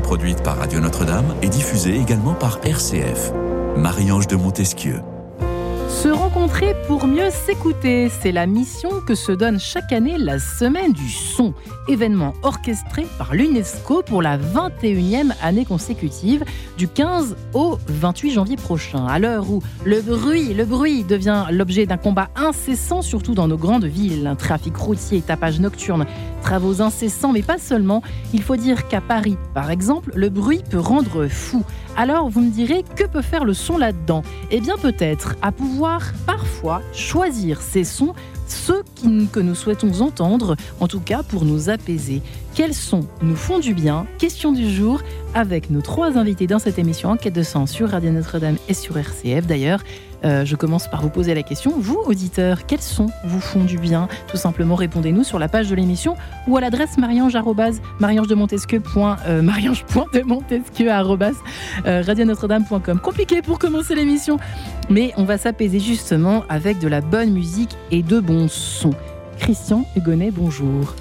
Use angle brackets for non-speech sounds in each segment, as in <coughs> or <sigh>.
produite par Radio Notre-Dame et diffusée également par RCF. Marie-Ange de Montesquieu. Se rencontrer pour mieux s'écouter, c'est la mission que se donne chaque année la Semaine du Son, événement orchestré par l'UNESCO pour la 21e année consécutive, du 15 au 28 janvier prochain. À l'heure où le bruit, le bruit devient l'objet d'un combat incessant, surtout dans nos grandes villes, trafic routier, tapage nocturne, travaux incessants, mais pas seulement. Il faut dire qu'à Paris, par exemple, le bruit peut rendre fou. Alors vous me direz, que peut faire le son là-dedans? Eh bien peut-être à pouvoir parfois choisir ces sons, ceux que nous souhaitons entendre, en tout cas pour nous apaiser. Quels sons nous font du bien? Question du jour avec nos trois invités dans cette émission Enquête de sens sur Radio Notre-Dame et sur RCF d'ailleurs. Euh, je commence par vous poser la question. Vous, auditeurs, quels sons vous font du bien? Tout simplement, répondez-nous sur la page de l'émission ou à l'adresse mariange de Montesquieu euh, euh, Compliqué pour commencer l'émission, mais on va s'apaiser justement avec de la bonne musique et de bons sons. Christian Hugonnet, bonjour.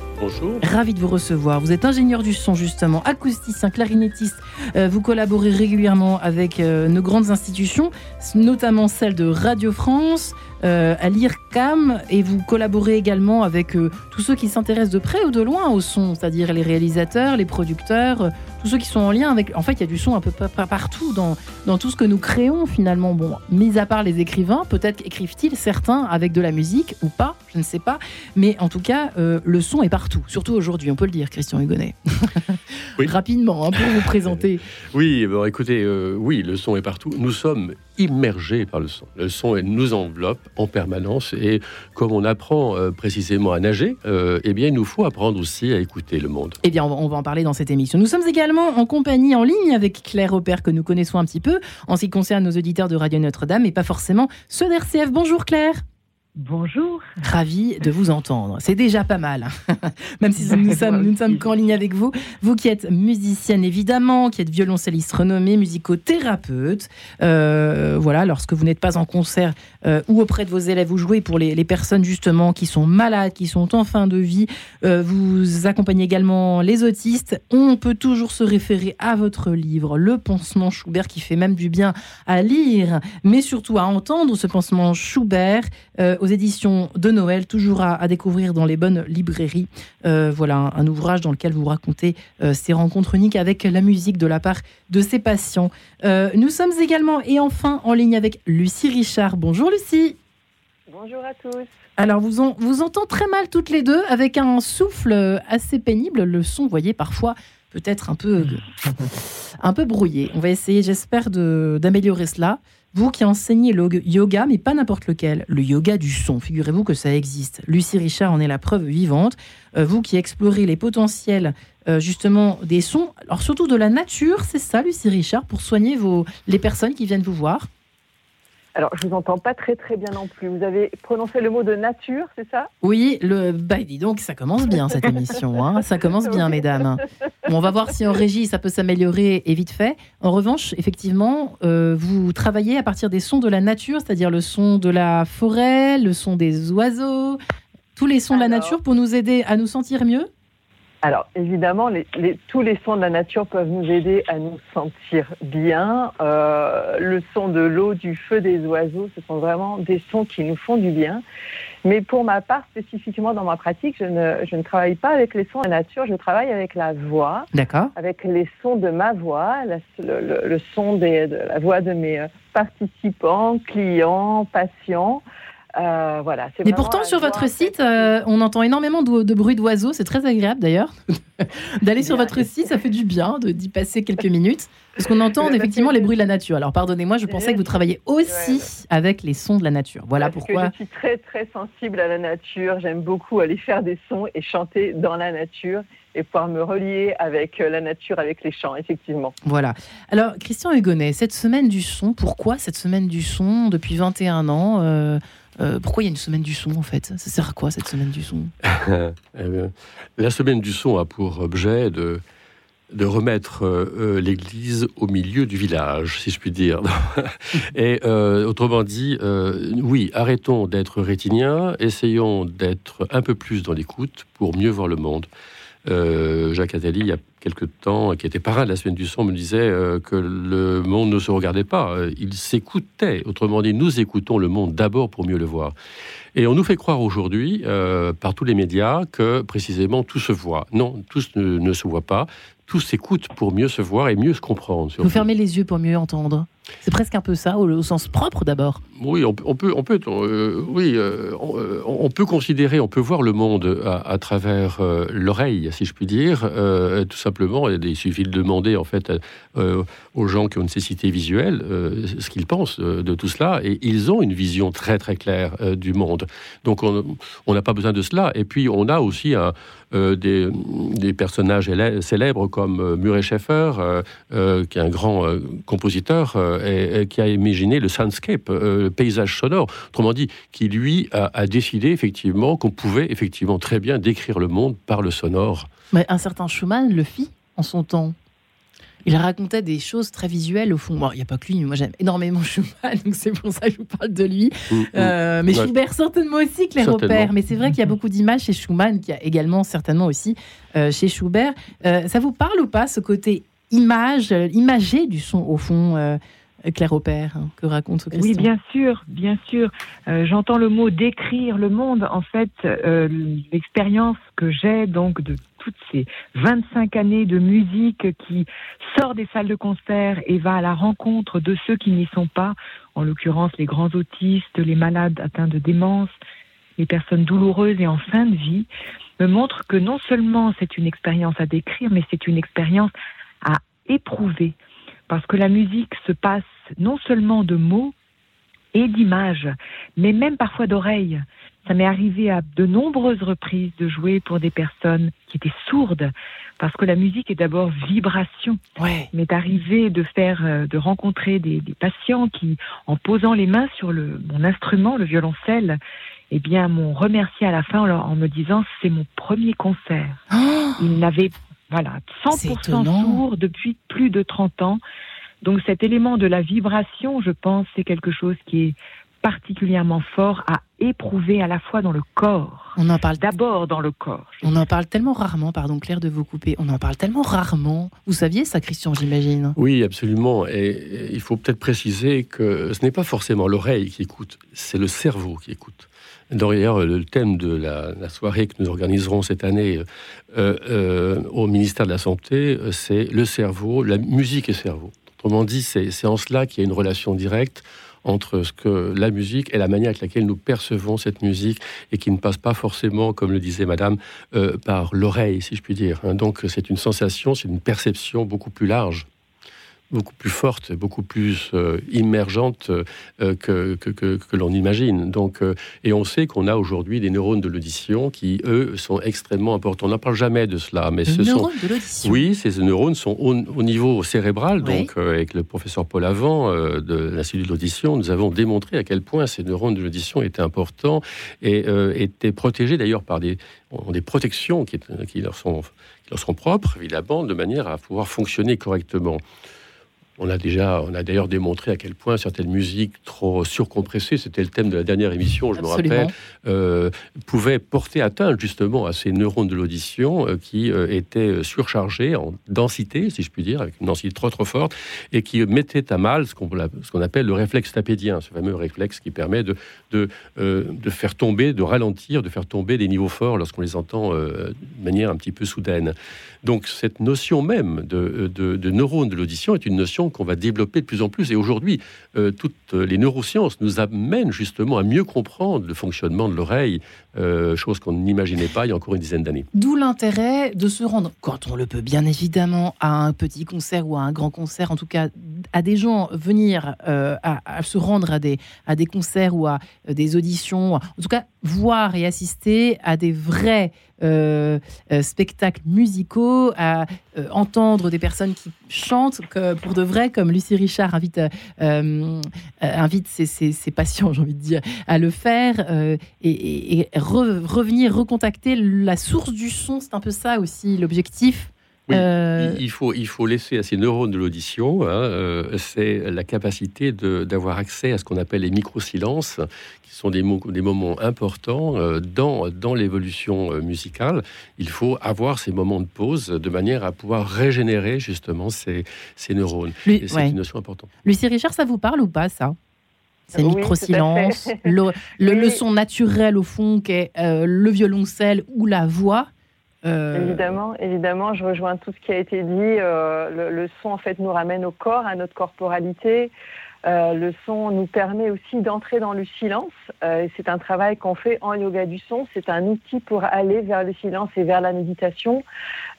Ravi de vous recevoir. Vous êtes ingénieur du son, justement, acousticien, clarinettiste. Euh, vous collaborez régulièrement avec euh, nos grandes institutions, notamment celle de Radio France, euh, à l'IRCAM, et vous collaborez également avec tous ceux qui s'intéressent de près ou de loin au son, c'est-à-dire les réalisateurs, les producteurs, tous ceux qui sont en lien avec. En fait, il y a du son un peu partout dans, dans tout ce que nous créons finalement. Bon, mis à part les écrivains, peut-être écrivent-ils certains avec de la musique ou pas, je ne sais pas. Mais en tout cas, euh, le son est partout, surtout aujourd'hui, on peut le dire, Christian Hugonnet. <laughs> Rapidement, hein, pour vous présenter. <laughs> Oui, bon, écoutez, euh, oui, le son est partout. Nous sommes immergés par le son. Le son nous enveloppe en permanence et comme on apprend euh, précisément à nager, eh bien, il nous faut apprendre aussi à écouter le monde. Eh bien, on va en parler dans cette émission. Nous sommes également en compagnie en ligne avec Claire Aubert que nous connaissons un petit peu en ce qui concerne nos auditeurs de Radio Notre-Dame et pas forcément ceux d'RCF. Bonjour Claire. Bonjour. Ravi de vous entendre. C'est déjà pas mal, hein. <laughs> même si nous sommes, nous ne sommes qu'en ligne avec vous. Vous qui êtes musicienne évidemment, qui êtes violoncelliste renommée, musicothérapeute. Euh, voilà, lorsque vous n'êtes pas en concert euh, ou auprès de vos élèves, vous jouez pour les, personnes justement qui sont malades, qui sont en fin de vie. Euh, vous accompagnez également les autistes. On peut toujours se référer à votre livre, Le pansement Schubert, qui fait même du bien à lire, mais surtout à entendre ce pansement Schubert aux éditions de Noël, toujours à, découvrir dans les bonnes librairies. Euh, voilà, un, ouvrage dans lequel vous racontez euh, ces rencontres uniques avec la musique de la part de ses patients. Euh, nous sommes également et enfin en ligne avec Lucie Richard. Bonjour Lucie. Bonjour à tous. Alors, vous, on, vous entend très mal toutes les deux, avec un souffle assez pénible. Le son, vous voyez, parfois peut-être un peu, un peu brouillé. On va essayer, j'espère, d'améliorer cela. Vous qui enseignez le yoga, mais pas n'importe lequel, le yoga du son, figurez-vous que ça existe. Lucie Richard en est la preuve vivante. Euh, vous qui explorez les potentiels euh, justement des sons, alors surtout de la nature, c'est ça Lucie Richard, pour soigner vos, les personnes qui viennent vous voir? Alors, je vous entends pas très très bien non plus. Vous avez prononcé le mot de nature, c'est ça? Oui, le. Bah, dis donc, ça commence bien cette <laughs> émission. Hein. Ça commence bien, mesdames. on va voir si en régie ça peut s'améliorer et vite fait. En revanche, effectivement, euh, vous travaillez à partir des sons de la nature, c'est-à-dire le son de la forêt, le son des oiseaux, tous les sons de la nature pour nous aider à nous sentir mieux? Alors, évidemment, tous les sons de la nature peuvent nous aider à nous sentir bien. Euh, le son de l'eau, du feu, des oiseaux, ce sont vraiment des sons qui nous font du bien. Mais pour ma part, spécifiquement dans ma pratique, je ne, travaille pas avec les sons de la nature, je travaille avec la voix. Avec les sons de ma voix, le, son de la voix de mes participants, clients, patients. Euh, voilà, Mais pourtant, sur votre site, euh, on entend énormément de, bruit d'oiseaux. C'est très agréable d'ailleurs <laughs> d'aller sur votre site. Ça fait du bien d'y passer quelques minutes. Parce qu'on entend <laughs> effectivement les bruits de la nature. Alors pardonnez-moi, je pensais que vous travailliez aussi avec les sons de la nature. Voilà pourquoi. je suis très très sensible à la nature. J'aime beaucoup aller faire des sons et chanter dans la nature et pouvoir me relier avec la nature, avec les chants, effectivement. Voilà. Alors, Christian Hugonnet, cette semaine du son, pourquoi cette semaine du son depuis 21 ans euh, euh, pourquoi il y a une semaine du son en fait? Ça sert à quoi cette semaine du son? <laughs> Eh La semaine du son a pour objet de, de remettre euh, euh, l'église au milieu du village, si je puis dire. <laughs> Et autrement dit, oui, arrêtons d'être rétiniens, essayons d'être un peu plus dans l'écoute pour mieux voir le monde. Jacques Attali, il y a quelque temps, qui était parrain de la semaine du son, me disait que le monde ne se regardait pas, il s'écoutait. Autrement dit, nous écoutons le monde d'abord pour mieux le voir. Et on nous fait croire aujourd'hui, par tous les médias, que précisément tout se voit. Non, tout ne, ne se voit pas. Tout s'écoute pour mieux se voir et mieux se comprendre. Vous fermez les yeux pour mieux entendre c'est presque un peu ça, au, sens propre d'abord. Oui, on, peut, on peut, euh, oui, euh, euh, on, peut considérer, on peut voir le monde à, travers l'oreille, si je puis dire, tout simplement. Il suffit de demander en fait aux gens qui ont une cécité visuelle ce qu'ils pensent de tout cela, et ils ont une vision très très claire du monde. Donc on n'a pas besoin de cela. Et puis on a aussi des, des, personnages célèbres comme Murray Schaeffer, qui est un grand compositeur et, qui a imaginé le soundscape, euh, le paysage sonore. Autrement dit, qui lui a, décidé effectivement qu'on pouvait effectivement très bien décrire le monde par le sonore. Mais un certain Schumann le fit en son temps. Il racontait des choses très visuelles au fond. il n'y a pas que lui, moi j'aime énormément Schumann, donc c'est pour ça que je vous parle de lui. Mm, mm. Euh, mais Schubert certainement aussi, Claire Opère. Mais c'est vrai qu'il y a beaucoup d'images chez Schumann, qui a également certainement aussi euh, chez Schubert. ça vous parle ou pas ce côté image, imagé du son au fond Claire Opère, hein, que raconte Christian. Oui, bien sûr, bien sûr. Euh, j'entends le mot décrire le monde. En fait, euh, l'expérience que j'ai donc de toutes ces 25 années de musique qui sort des salles de concert et va à la rencontre de ceux qui n'y sont pas, en l'occurrence les grands autistes, les malades atteints de démence, les personnes douloureuses et en fin de vie, me montre que non seulement c'est une expérience à décrire, mais c'est une expérience à éprouver parce que la musique se passe non seulement de mots et d'images, mais même parfois d'oreilles. Ça m'est arrivé à de nombreuses reprises de jouer pour des personnes qui étaient sourdes, parce que la musique est d'abord vibration. Ouais. M'est arrivé de faire, euh, de rencontrer des, patients qui, en posant les mains sur le, mon instrument, le violoncelle, eh bien, m'ont remercié à la fin en, me disant c'est mon premier concert. Oh <gasps> Ils n'avaient voilà, 100% sourd depuis plus de 30 ans. Donc cet élément de la vibration, je pense, c'est quelque chose qui est particulièrement fort à éprouver à la fois dans le corps. On en parle d'abord dans le corps. On en parle tellement rarement, pardon Claire de vous couper, on en parle tellement rarement. Vous saviez ça, Christian, j'imagine? Oui, absolument. Et il faut peut-être préciser que ce n'est pas forcément l'oreille qui écoute, c'est le cerveau qui écoute. D'ailleurs, le thème de la, soirée que nous organiserons cette année euh, euh, au ministère de la Santé, c'est le cerveau, la musique et cerveau. Autrement dit, c'est en cela qu'il y a une relation directe entre ce que la musique et la manière avec laquelle nous percevons cette musique et qui ne passe pas forcément, comme le disait Madame, euh, par l'oreille, si je puis dire. Donc c'est une sensation, c'est une perception beaucoup plus large beaucoup plus forte, beaucoup plus euh, immergente euh, que, que, que, l'on imagine. Donc, euh, et on sait qu'on a aujourd'hui des neurones de l'audition qui, eux, sont extrêmement importants. On n'en parle jamais de cela, mais ce neurones de l'audition. Oui, ces neurones sont au, niveau cérebral. Donc, avec le professeur Paul Avant de l'Institut de l'audition, nous avons démontré à quel point ces neurones de l'audition étaient importants et étaient protégés d'ailleurs par des, des protections qui, qui, leur sont, qui leur sont propres, évidemment, de manière à pouvoir fonctionner correctement. On a déjà, on a d'ailleurs démontré à quel point certaines musiques trop surcompressées, c'était le thème de la dernière émission, je me rappelle, euh, pouvaient porter atteinte justement à ces neurones de l'audition euh, qui euh, étaient surchargés en densité, si je puis dire, avec une densité trop trop forte, et qui mettaient à mal ce qu'on appelle le réflexe tapédien, ce fameux réflexe qui permet de, de, de, faire tomber, de ralentir, de faire tomber des niveaux forts lorsqu'on les entend de manière un petit peu soudaine. Donc cette notion même de, de neurones de l'audition est une notion qu'on va développer de plus en plus. Et aujourd'hui, euh, toutes les neurosciences nous amènent justement à mieux comprendre le fonctionnement de l'oreille, euh, chose qu'on n'imaginait pas il y a encore une dizaine d'années. D'où l'intérêt de se rendre, quand on le peut bien évidemment, à un petit concert ou à un grand concert, en tout cas à des gens venir euh, à, se rendre à des, à des concerts ou à des auditions, en tout cas voir et assister à des vrais spectacles musicaux, à entendre des personnes qui chantent pour de vrai, comme Lucie Richard invite, invite ses, patients, <laughs> j'ai envie de dire, à le faire et revenir, recontacter la source du son. C'est un peu ça aussi l'objectif Euh, il, faut, il faut laisser à ces neurones de l'audition, hein, euh, c'est la capacité d'avoir accès à ce qu'on appelle les micro-silences, qui sont des, des moments importants euh, dans, dans l'évolution musicale. Il faut avoir ces moments de pause de manière à pouvoir régénérer justement ces, ces neurones. c'est une notion importante. Lucie Richard, ça vous parle ou pas ça? Ces micro-silences, le, le, son naturel au fond qui est le violoncelle ou la voix euh, évidemment, évidemment, je rejoins tout ce qui a été dit. Euh, le, son, en fait, nous ramène au corps, à notre corporalité. Euh, le son nous permet aussi d'entrer dans le silence. c'est un travail qu'on fait en yoga du son. C'est un outil pour aller vers le silence et vers la méditation.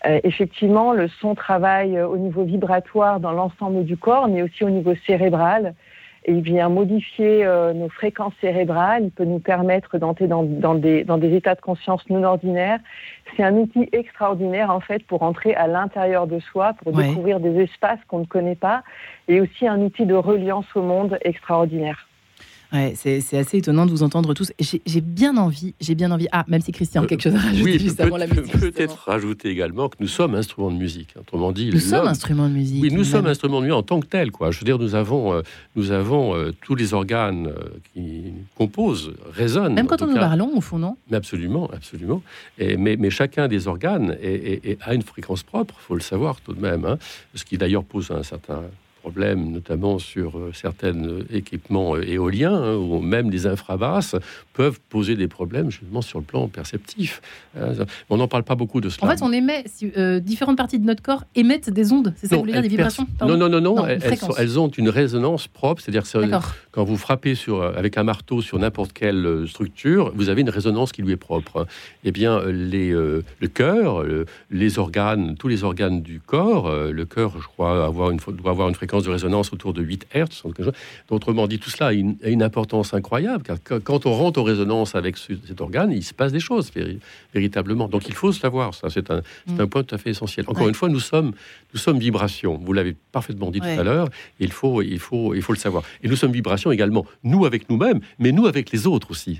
effectivement, le son travaille au niveau vibratoire dans l'ensemble du corps, mais aussi au niveau cérébral et il vient modifier euh, nos fréquences cérébrales. Il peut nous permettre d'entrer dans, dans, des, dans des états de conscience non ordinaires. C'est un outil extraordinaire en fait pour entrer à l'intérieur de soi, pour découvrir des espaces qu'on ne connaît pas, et aussi un outil de reliance au monde extraordinaire. Ouais, c'est assez étonnant de vous entendre tous. J'ai bien envie, j'ai bien envie. Ah, même si Christian a quelque chose à rajouter oui, juste avant la musique. Peut-être rajouter également que nous sommes instruments de musique. Autrement dit, nous sommes instruments de musique. Oui, nous sommes instruments de musique en tant que tels. Quoi. Je veux dire, nous avons, euh, nous avons euh, tous les organes euh, qui composent, résonnent. Même quand on nous parlons, au fond, non? Mais Absolument, absolument. Et, mais, mais, chacun des organes a une fréquence propre, il faut le savoir tout de même. Hein, ce qui d'ailleurs pose un certain problèmes, notamment sur euh, certains équipements euh, éoliens, hein, ou même des infrabasses, peuvent poser des problèmes justement sur le plan perceptif. On n'en parle pas beaucoup de cela. En fait, on émet, euh, différentes parties de notre corps émettent des ondes, c'est ça que vous voulez dire, des vibrations Non, non, non, non, elles, ont une résonance propre, c'est-à-dire quand vous frappez sur, avec un marteau sur n'importe quelle structure, vous avez une résonance qui lui est propre. Eh bien, les, le cœur, les organes, tous les organes du corps, le cœur, je crois, avoir une, doit avoir une fréquence de résonance autour de 8 Hertz. Autrement dit, tout cela a une, importance incroyable, car quand on rentre en résonance avec cet organe, il se passe des choses véritablement. Donc il faut savoir, ça c'est un, un, mm. point tout à fait essentiel. Encore une fois, nous sommes, nous sommes vibration, vous l'avez parfaitement dit tout à l'heure, il faut, il, faut, il faut le savoir. Et nous sommes vibration également, nous avec nous-mêmes, mais nous avec les autres aussi,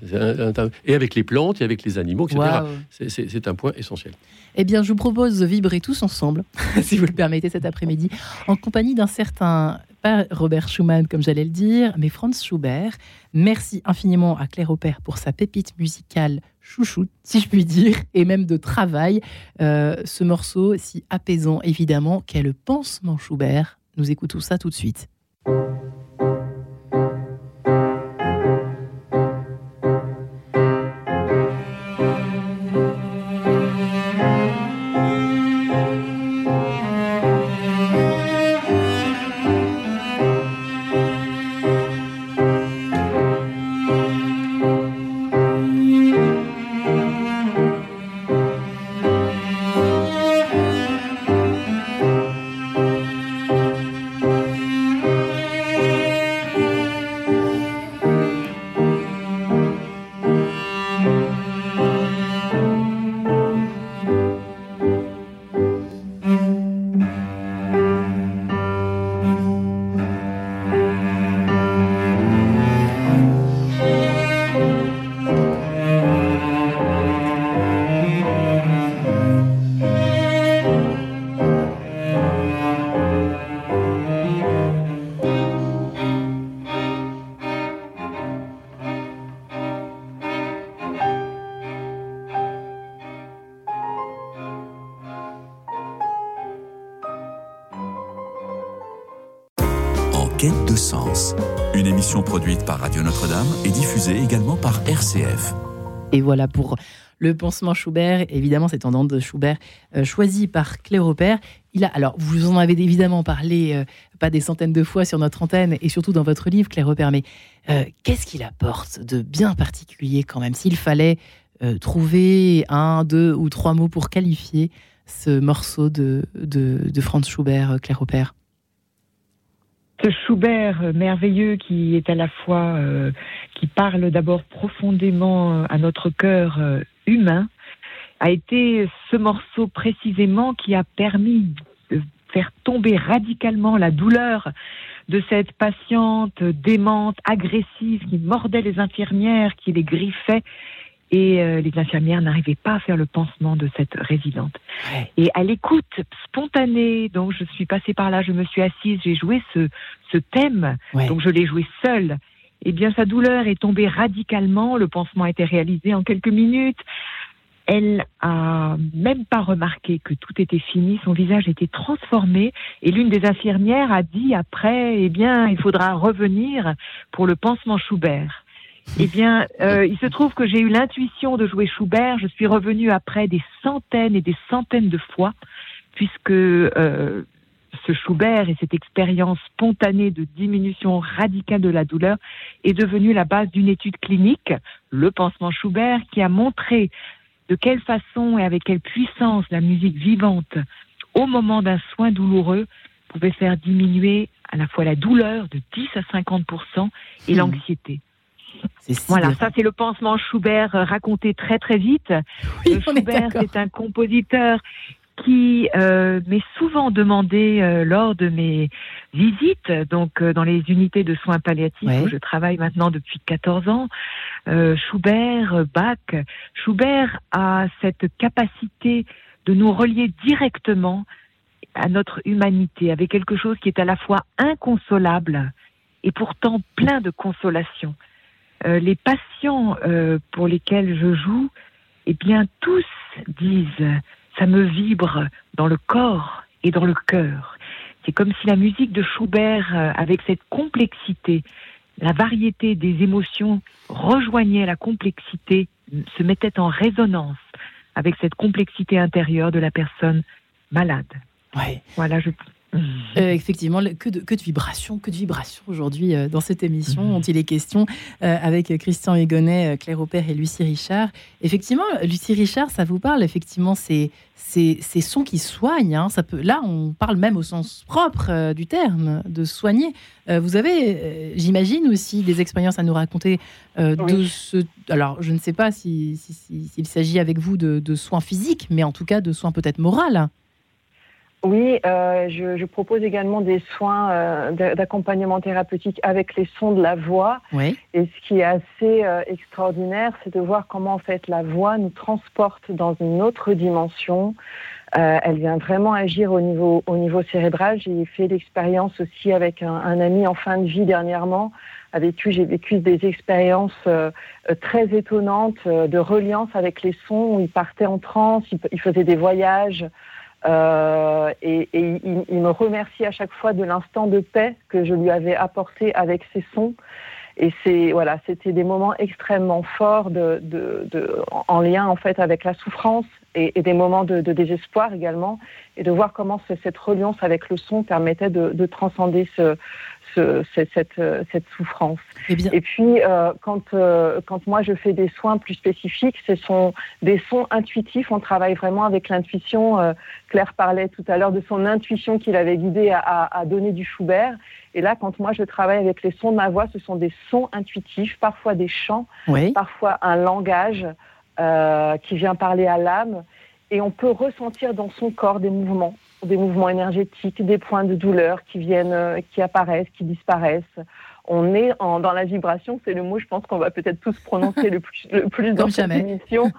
et avec les plantes, et avec les animaux, etc. C'est un point essentiel. Eh bien, je vous propose de vibrer tous ensemble, <laughs> si vous le permettez cet après-midi, en compagnie d'un certain, pas Robert Schumann comme j'allais le dire, mais Franz Schubert. Merci infiniment à Claire Aubert pour sa pépite musicale chouchoute, si je puis dire, et même de travail. Euh, ce morceau si apaisant, évidemment, qu'est le pansement Schubert. Nous écoutons ça tout de suite. Et voilà pour le pansement Schubert, évidemment c'est tendance de Schubert euh, choisi par Claire Aubert. Il a, alors vous en avez évidemment parlé euh, pas des centaines de fois sur notre antenne et surtout dans votre livre Claire Aubert, mais euh, qu'est-ce qu'il apporte de bien particulier quand même? S'il fallait trouver un, deux ou trois mots pour qualifier ce morceau de, de, Franz Schubert, Claire Aubert? Ce Schubert merveilleux qui est à la fois, euh, qui parle d'abord profondément euh, à notre cœur euh, humain, a été ce morceau précisément qui a permis de faire tomber radicalement la douleur de cette patiente démente, agressive, qui mordait les infirmières, qui les griffait, et euh, les infirmières n'arrivaient pas à faire le pansement de cette résidente. Et à l'écoute spontanée, donc je suis passée par là, je me suis assise, j'ai joué ce, ce thème, donc je l'ai joué seule. Eh bien, sa douleur est tombée radicalement, le pansement a été réalisé en quelques minutes. Elle a même pas remarqué que tout était fini, son visage était transformé et l'une des infirmières a dit après, eh bien, il faudra revenir pour le pansement Schubert. Eh bien, euh, il se trouve que j'ai eu l'intuition de jouer Schubert. Je suis revenue après des centaines et des centaines de fois, puisque euh, ce Schubert et cette expérience spontanée de diminution radicale de la douleur est devenue la base d'une étude clinique, le pansement Schubert, qui a montré de quelle façon et avec quelle puissance la musique vivante, au moment d'un soin douloureux, pouvait faire diminuer à la fois la douleur de 10 à 50% et hmm. l'anxiété. Voilà, ça c'est le pansement Schubert euh, raconté très très vite. Oui, Schubert c'est un compositeur qui euh, m'est souvent demandé euh, lors de mes visites, donc dans les unités de soins palliatifs où je travaille maintenant depuis 14 ans. Schubert, Bach, Schubert a cette capacité de nous relier directement à notre humanité, avec quelque chose qui est à la fois inconsolable et pourtant plein de consolation. Euh, les patients euh, pour lesquels je joue, eh bien, tous disent ça me vibre dans le corps et dans le cœur. C'est comme si la musique de Schubert, euh, avec cette complexité, la variété des émotions rejoignait la complexité, se mettait en résonance avec cette complexité intérieure de la personne malade. Ouais. Voilà, je, euh, effectivement, que de, que de vibrations, que de vibrations aujourd'hui euh, dans cette émission dont il est question euh, avec Christian Hugonnet, Claire Aupert et Lucie Richard. Effectivement, Lucie Richard, ça vous parle, effectivement, c'est ces, sons qui soignent. Hein. ça peut, là, on parle même au sens propre du terme, de soigner. vous avez, j'imagine, aussi des expériences à nous raconter de ce. Alors, je ne sais pas s'il si, s'agit avec vous de, de soins physiques, mais en tout cas de soins peut-être moraux. Oui, euh, je, je, propose également des soins euh, d'accompagnement thérapeutique avec les sons de la voix. Oui. Et ce qui est assez euh, extraordinaire, c'est de voir comment en fait la voix nous transporte dans une autre dimension. Euh, elle vient vraiment agir au niveau, au niveau cérébral. J'ai fait l'expérience aussi avec un, un, ami en fin de vie dernièrement. Avec qui j'ai vécu des expériences euh, très étonnantes de reliance avec les sons. Où il partait en transe, il, il faisait des voyages. Euh, et, il, me remercie à chaque fois de l'instant de paix que je lui avais apporté avec ses sons. Et c'est voilà, c'était des moments extrêmement forts de, de, de, en lien en fait avec la souffrance et, des moments de, désespoir également, et de voir comment cette reliance avec le son permettait de, transcender ce, cette, cette, souffrance. Eh et puis, euh, quand, euh, quand moi je fais des soins plus spécifiques, ce sont des sons intuitifs. On travaille vraiment avec l'intuition. Euh, Claire parlait tout à l'heure de son intuition qu'il avait guidé à, à, donner du Schubert. Et là, quand moi je travaille avec les sons de ma voix, ce sont des sons intuitifs, parfois des chants, parfois un langage qui vient parler à l'âme. Et on peut ressentir dans son corps des mouvements des mouvements énergétiques, des points de douleur qui viennent, euh, qui apparaissent, qui disparaissent. On est en, dans la vibration, c'est le mot, je pense qu'on va peut-être tous prononcer le plus, le plus dans cette émission,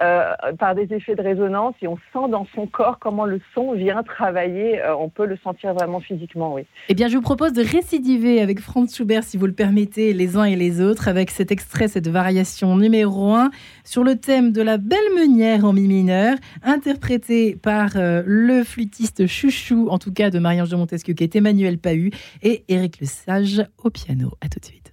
euh, par des effets de résonance, et on sent dans son corps comment le son vient travailler. Euh, on peut le sentir vraiment physiquement, oui. Eh bien, je vous propose de récidiver avec Franz Schubert, si vous le permettez, les uns et les autres, avec cet extrait, cette variation numéro 1 sur le thème de la belle meunière en mi mineur, interprété par euh, le flûtiste chouchou, en tout cas de Marie-Ange de Montesquieu, qui est Emmanuel Pahu, et Éric Le Sage au piano. À tout de suite.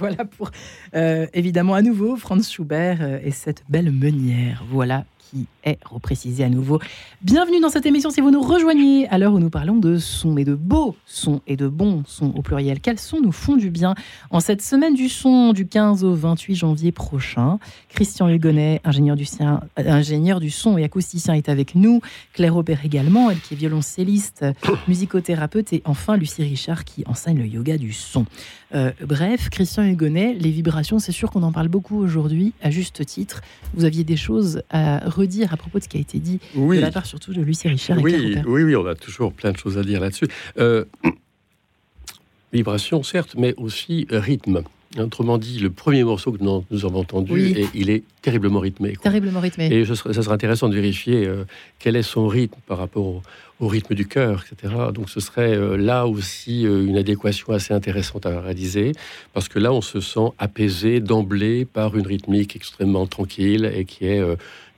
Voilà pour évidemment à nouveau Franz Schubert et cette belle meunière. Voilà qui est reprécisé à nouveau. Bienvenue dans cette émission si vous nous rejoignez à l'heure où nous parlons de son et de beaux sons et de bons sons au pluriel. Quels sons nous font du bien en cette semaine du son du 15 au 28 janvier prochain? Christian Hugonnet, ingénieur du, ingénieur du son et acousticien, est avec nous. Claire Aubert également, elle qui est violoncelliste, <coughs> musicothérapeute et enfin Lucie Richard qui enseigne le yoga du son. Euh, bref, Christian Hugonnet, les vibrations, c'est sûr qu'on en parle beaucoup aujourd'hui, à juste titre. Vous aviez des choses à redire à propos de ce qui a été dit de la part surtout de Lucie Richard oui, Oui, oui, on a toujours plein de choses à dire là-dessus. Euh, <clears throat> vibration, certes, mais aussi rythme. Autrement dit, le premier morceau que nous, avons entendu, il est terriblement rythmé. Terriblement rythmé. Et ça serait intéressant de vérifier euh, quel est son rythme par rapport au, rythme du cœur, etc. Donc ce serait euh, là aussi une adéquation assez intéressante à réaliser, parce que là, on se sent apaisé d'emblée par une rythmique extrêmement tranquille et qui est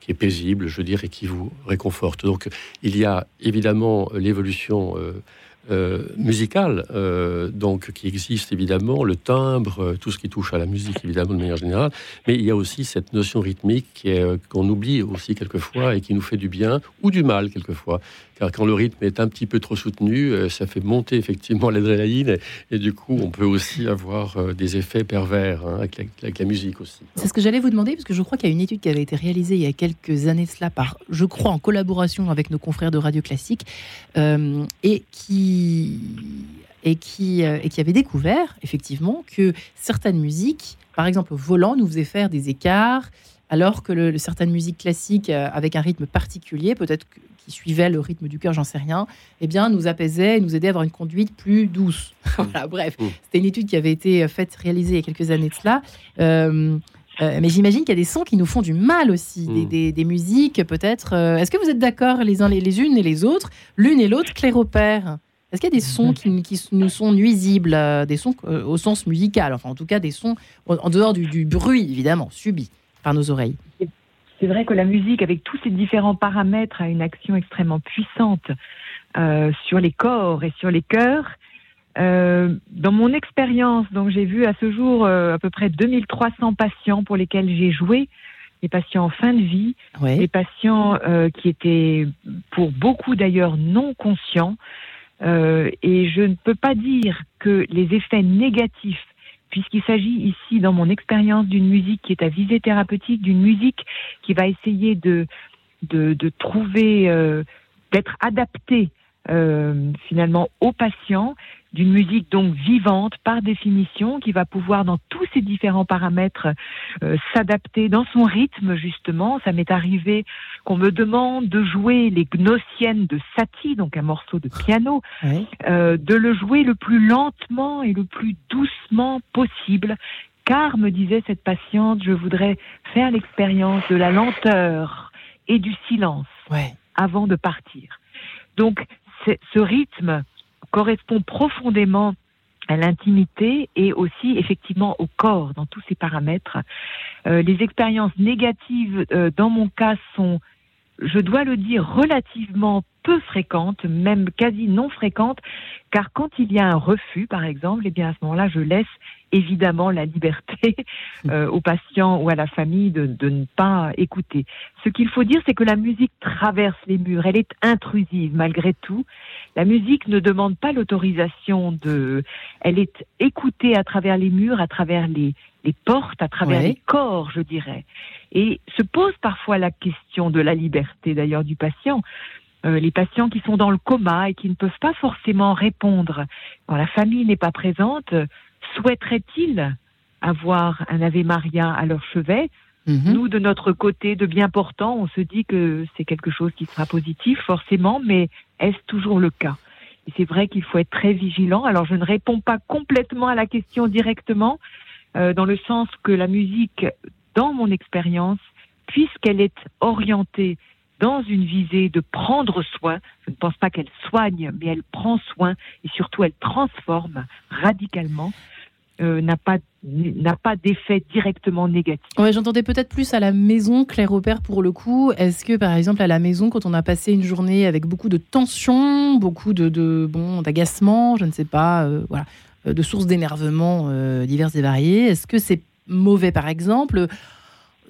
qui est paisible, je veux dire, et qui vous réconforte. Donc il y a évidemment l'évolution euh, euh, musicale, euh, donc qui existe évidemment, le timbre, tout ce qui touche à la musique évidemment de manière générale, mais il y a aussi cette notion rythmique qu'on oublie aussi quelquefois et qui nous fait du bien ou du mal quelquefois car quand le rythme est un petit peu trop soutenu, euh, ça fait monter effectivement l'adrénaline, et, du coup, on peut aussi avoir euh, des effets pervers hein, avec, la, musique aussi. C'est ce que j'allais vous demander, parce que je crois qu'il y a une étude qui avait été réalisée il y a quelques années cela par, je crois, en collaboration avec nos confrères de Radio Classique, euh, et qui et qui, et qui avait découvert effectivement que certaines musiques, par exemple volant, nous faisaient faire des écarts, alors que certaines musiques classiques avec un rythme particulier, peut-être qui suivait le rythme du cœur, j'en sais rien, eh bien, nous apaisait, nous aidait à avoir une conduite plus douce. <laughs> voilà, bref, mmh. c'était une étude qui avait été faite, réalisée il y a quelques années de cela. Euh, euh, mais j'imagine qu'il y a des sons qui nous font du mal aussi, des, mmh. musiques peut-être. Euh, est-ce que vous êtes d'accord les uns les, unes et les autres, l'une et l'autre, Claire Père Est-ce qu'il y a des sons qui, qui, nous sont nuisibles, des sons au sens musical, enfin en tout cas des sons en dehors du, du bruit évidemment subi par nos oreilles? C'est vrai que la musique, avec tous ces différents paramètres, a une action extrêmement puissante euh, sur les corps et sur les cœurs. Euh, dans mon expérience, donc j'ai vu à ce jour euh, à peu près 2300 patients pour lesquels j'ai joué, des patients en fin de vie, des patients qui étaient pour beaucoup d'ailleurs non conscients. et je ne peux pas dire que les effets négatifs puisqu'il s'agit ici, dans mon expérience, d'une musique qui est à visée thérapeutique, d'une musique qui va essayer de, trouver, euh, d'être adaptée euh, finalement aux patients d'une musique donc vivante par définition qui va pouvoir dans tous ces différents paramètres euh, s'adapter dans son rythme justement. Ça m'est arrivé qu'on me demande de jouer les Gnossiennes de Satie, donc un morceau de piano, euh, de le jouer le plus lentement et le plus doucement possible. Car, me disait cette patiente, je voudrais faire l'expérience de la lenteur et du silence avant de partir. Donc, ce rythme correspond profondément à l'intimité et aussi effectivement au corps dans tous ces paramètres. Euh, les expériences négatives euh, dans mon cas sont, je dois le dire, relativement peu fréquentes, même quasi non fréquentes, car quand il y a un refus, par exemple, eh bien à ce moment-là, je laisse évidemment la liberté <laughs> euh, aux patients ou à la famille de, de ne pas écouter. Ce qu'il faut dire, c'est que la musique traverse les murs, elle est intrusive malgré tout. La musique ne demande pas l'autorisation de, elle est écoutée à travers les murs, à travers les, les portes, à travers les corps, je dirais. Et se pose parfois la question de la liberté d'ailleurs du patient. Euh, les patients qui sont dans le coma et qui ne peuvent pas forcément répondre quand la famille n'est pas présente, souhaiteraient-ils avoir un Ave Maria à leur chevet? Mhm. Nous, de notre côté, de bien portant, on se dit que c'est quelque chose qui sera positif, forcément, mais est-ce toujours le cas? Et c'est vrai qu'il faut être très vigilant. Alors, je ne réponds pas complètement à la question directement, euh, dans le sens que la musique, dans mon expérience, puisqu'elle est orientée dans une visée de prendre soin. Je ne pense pas qu'elle soigne, mais elle prend soin et surtout elle transforme radicalement. Euh, n'a pas n'a pas d'effet directement négatif. J'entendais peut-être plus à la maison, Claire Opère, pour le coup. Est-ce que, par exemple, à la maison, quand on a passé une journée avec beaucoup de tension, beaucoup de, bon d'agacement, je ne sais pas, euh, voilà, de sources d'énervement diverses et variées. Est-ce que c'est mauvais, par exemple,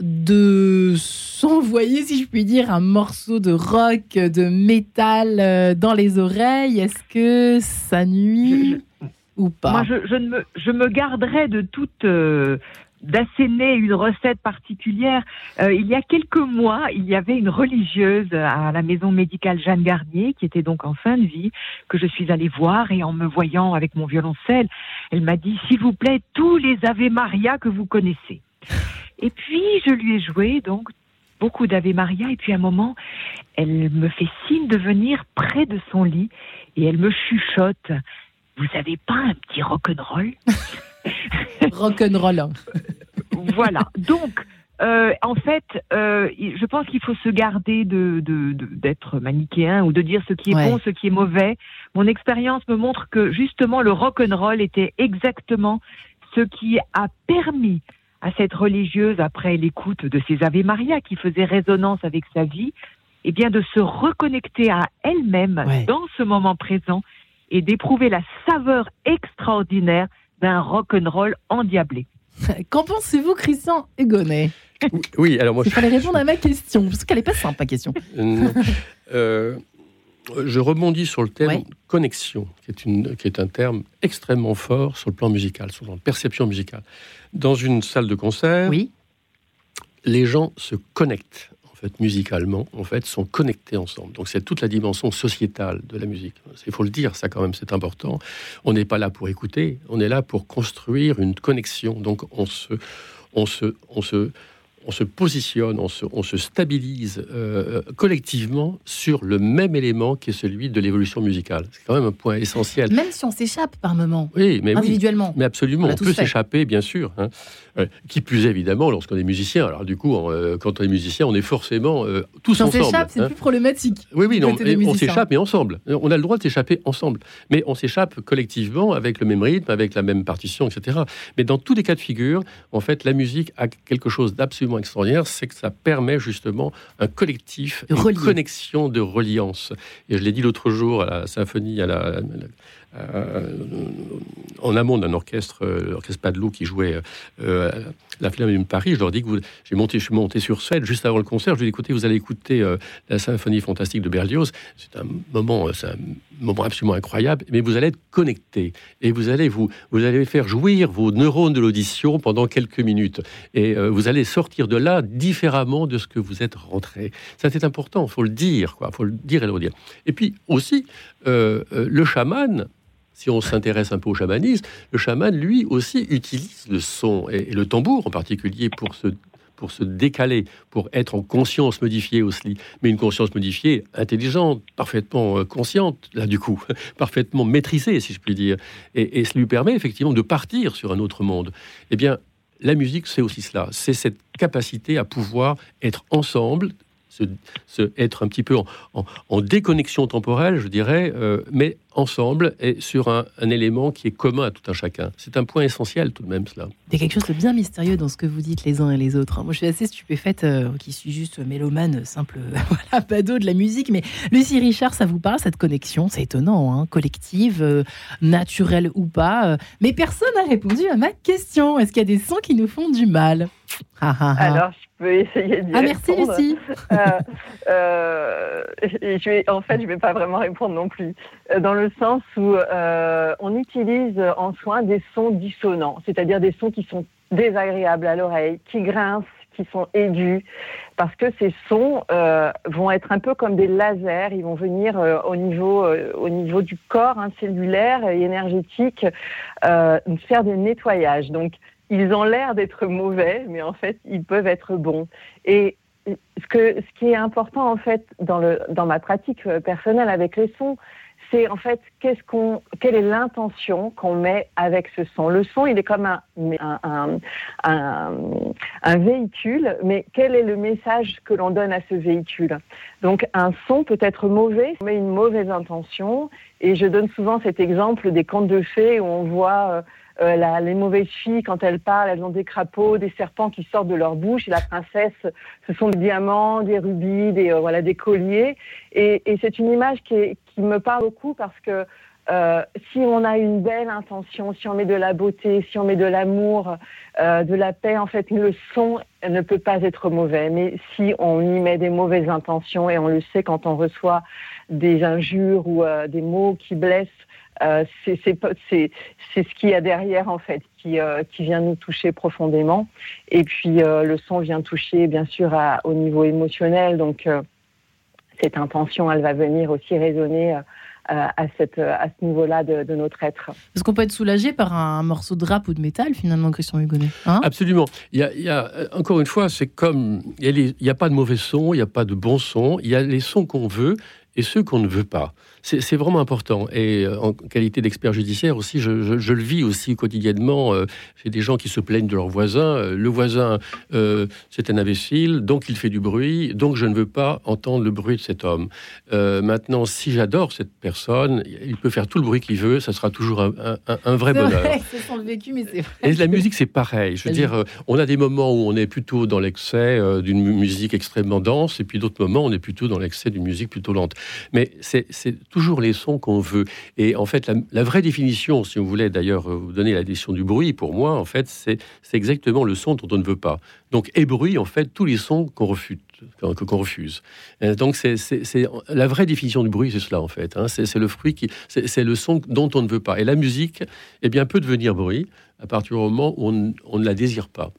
de s'envoyer, si je puis dire, un morceau de rock, de métal dans les oreilles Est-ce que ça nuit ou pas Moi, je, ne me, je me garderais de toute d'asséner une recette particulière. Euh, il y a quelques mois, il y avait une religieuse à la maison médicale Jeanne Garnier, qui était donc en fin de vie, que je suis allée voir et en me voyant avec mon violoncelle, elle m'a dit, s'il vous plaît, tous les Ave Maria que vous connaissez. Et puis, je lui ai joué, donc, beaucoup d'Ave Maria, et puis à un moment, elle me fait signe de venir près de son lit, et elle me chuchote, vous avez pas un petit rock'n'roll? <laughs> Rock'n'roll. Voilà. Donc, euh, en fait, euh, je pense qu'il faut se garder de, d'être manichéen ou de dire ce qui est bon, ce qui est mauvais. Mon expérience me montre que justement le rock and roll était exactement ce qui a permis à cette religieuse, après l'écoute de ses Ave Maria qui faisait résonance avec sa vie, eh bien de se reconnecter à elle-même dans ce moment présent et d'éprouver la saveur extraordinaire d'un rock'n'roll endiablé. <laughs> Qu'en pensez-vous, Christian Egonnet Oui, alors moi... Il fallait répondre à ma question, parce qu'elle n'est pas simple, ma question. Euh, je rebondis sur le terme connexion, qui est, une, qui est un terme extrêmement fort sur le plan musical, sur la perception musicale. Dans une salle de concert, oui. les gens se connectent musicalement, en fait, sont connectés ensemble. Donc c'est toute la dimension sociétale de la musique. Il faut le dire, ça quand même, c'est important. On n'est pas là pour écouter, on est là pour construire une connexion. Donc on se, on se, on se, on se positionne, on se, stabilise euh, collectivement sur le même élément qui est celui de l'évolution musicale. C'est quand même un point essentiel. Même si on s'échappe par moment, oui, mais individuellement. mais absolument, on, peut s'échapper, bien sûr. Hein. Euh, qui plus évidemment lorsqu'on est musicien. Alors du coup, euh, quand on est musicien, on est forcément tous ensemble. On s'échappe, c'est hein. plus problématique. Oui, oui, non, on s'échappe, mais ensemble. On a le droit de s'échapper ensemble, mais on s'échappe collectivement avec le même rythme, avec la même partition, etc. Mais dans tous les cas de figure, en fait, la musique a quelque chose d'absolument extraordinaire c'est que ça permet justement un collectif, une connexion de reliance. Et je l'ai dit l'autre jour à la symphonie, à la, euh, en amont d'un orchestre, euh, l'orchestre Padelou qui jouait euh, la Philharmonie de Paris, je leur dis que j'ai monté, je suis monté sur scène juste avant le concert. Je lui ai dit écoutez, vous allez écouter la symphonie fantastique de Berlioz. C'est un moment, c'est un moment absolument incroyable, mais vous allez être connecté et vous allez vous, vous allez faire jouir vos neurones de l'audition pendant quelques minutes et vous allez sortir de là différemment de ce que vous êtes rentré. Ça c'est important, faut le dire, quoi, faut le dire et le redire. Et puis aussi, le chaman si on s'intéresse un peu au chamanisme, le chaman, lui aussi, utilise le son et, le tambour en particulier pour se, pour se décaler, pour être en conscience modifiée aussi, mais une conscience modifiée intelligente, parfaitement euh, consciente, là du coup, <laughs> parfaitement maîtrisée, si je puis dire. Et, et ça lui permet effectivement de partir sur un autre monde. Eh bien, la musique, c'est aussi cela. C'est cette capacité à pouvoir être ensemble, se, être un petit peu en, déconnexion temporelle, je dirais, euh, mais ensemble et sur un, élément qui est commun à tout un chacun. C'est un point essentiel tout de même cela. Il y a quelque chose de bien mystérieux dans ce que vous dites les uns et les autres. Moi je suis assez stupéfaite, euh, qui suis juste mélomane, simple <laughs> voilà, badaud de la musique, mais Lucie Richard, ça vous parle cette connexion? C'est étonnant, hein collective, euh, naturelle ou pas. mais personne n'a répondu à ma question. Est-ce qu'il y a des sons qui nous font du mal? Alors, vais essayer de Ah, merci Lucie. Euh, euh, je vais, en fait, je ne vais pas vraiment répondre non plus, euh, dans le sens où on utilise en soin des sons dissonants, c'est-à-dire des sons qui sont désagréables à l'oreille, qui grincent, qui sont aigus, parce que ces sons vont être un peu comme des lasers, ils vont venir au, niveau, au niveau du corps hein, cellulaire et énergétique faire des nettoyages. Donc, ils ont l'air d'être mauvais, mais en fait, ils peuvent être bons. Et ce, qui est important, en fait, dans, ma pratique personnelle avec les sons, c'est en fait quelle est l'intention qu'on met avec ce son. Le son, il est comme un, véhicule, mais quel est le message que l'on donne à ce véhicule? Donc un son peut être mauvais, met une mauvaise intention, et je donne souvent cet exemple des contes de fées où on voit euh, euh, les mauvaises filles, quand elles parlent, elles ont des crapauds, des serpents qui sortent de leur bouche. Et la princesse, ce sont des diamants, des rubis, des, euh, voilà, des colliers. Et, c'est une image qui, me parle beaucoup parce que euh, si on a une belle intention, si on met de la beauté, si on met de l'amour, de la paix, en fait, le son ne peut pas être mauvais. Mais si on y met des mauvaises intentions, et on le sait quand on reçoit des injures ou des mots qui blessent, c'est ce qu'il y a derrière, en fait, qui, qui vient nous toucher profondément. Et puis, le son vient toucher, bien sûr, à, au niveau émotionnel. Donc, cette intention, elle va venir aussi résonner euh, à, cette, à ce niveau-là de, notre être. Est-ce qu'on peut être soulagé par un morceau de rap ou de métal, finalement, Christian Hugonnet hein? Absolument. Il y, a, euh, encore une fois, c'est comme. Il n'y a, a, pas de mauvais son, il n'y a pas de bons sons. Il y a les sons qu'on veut et ceux qu'on ne veut pas. C'est vraiment important. Et euh, en qualité d'expert judiciaire aussi, je, le vis aussi quotidiennement. Euh, j'ai des gens qui se plaignent de leur voisin. Euh, le voisin, c'est un imbécile, donc il fait du bruit, donc je ne veux pas entendre le bruit de cet homme. maintenant, si j'adore cette personne, il peut faire tout le bruit qu'il veut, ça sera toujours un, vrai bonheur. <laughs> le vécu, mais c'est Et la musique, c'est pareil. Je veux dire, on a des moments où on est plutôt dans l'excès d'une musique extrêmement dense, et puis d'autres moments, on est plutôt dans l'excès d'une musique plutôt lente. Mais c'est toujours les sons qu'on veut. Et en fait, la, vraie définition, si vous voulez d'ailleurs euh, vous donner la définition du bruit, pour moi, en fait, c'est exactement le son dont on ne veut pas. Donc, et bruit, en fait, tous les sons qu'on refuse. Qu'on refuse. donc, c'est la vraie définition du bruit, c'est cela en fait. Hein. C'est le fruit qui, c'est le son dont on ne veut pas. Et la musique, eh bien, peut devenir bruit à partir du moment où on ne la désire pas.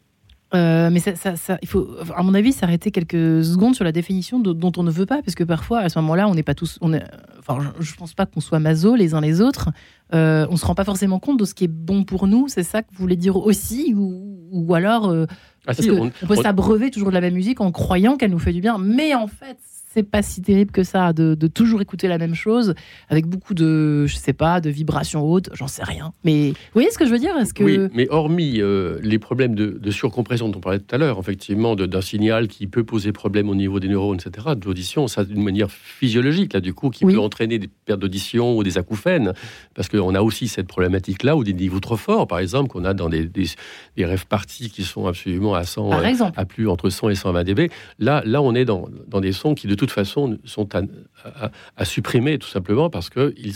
Euh, mais ça, ça, il faut, à mon avis, s'arrêter quelques secondes sur la définition dont on ne veut pas, parce que parfois, à ce moment-là, on n'est pas tous. On est, enfin, je ne pense pas qu'on soit maso les uns les autres. Euh, on se rend pas forcément compte de ce qui est bon pour nous. C'est ça que vous voulez dire aussi, ou, ou alors, euh, ah on, peut s'abreuver toujours de la même musique en croyant qu'elle nous fait du bien, mais en fait, c'est pas si terrible que ça de, toujours écouter la même chose avec beaucoup de, je sais pas, de vibrations hautes, j'en sais rien. Mais vous voyez ce que je veux dire? Est-ce que oui, mais hormis euh, les problèmes de, surcompression dont on parlait tout à l'heure, effectivement, d'un signal qui peut poser problème au niveau des neurones, etc., de l'audition, ça d'une manière physiologique là, du coup, qui peut entraîner des pertes d'audition ou des acouphènes, parce qu'on a aussi cette problématique-là ou des niveaux trop forts, par exemple, qu'on a dans des, des, rêves partis qui sont absolument à 100, à plus entre 100 et 120 dB. Là, là, on est dans, dans des sons qui de toute façon sont à, supprimer tout simplement parce qu'ils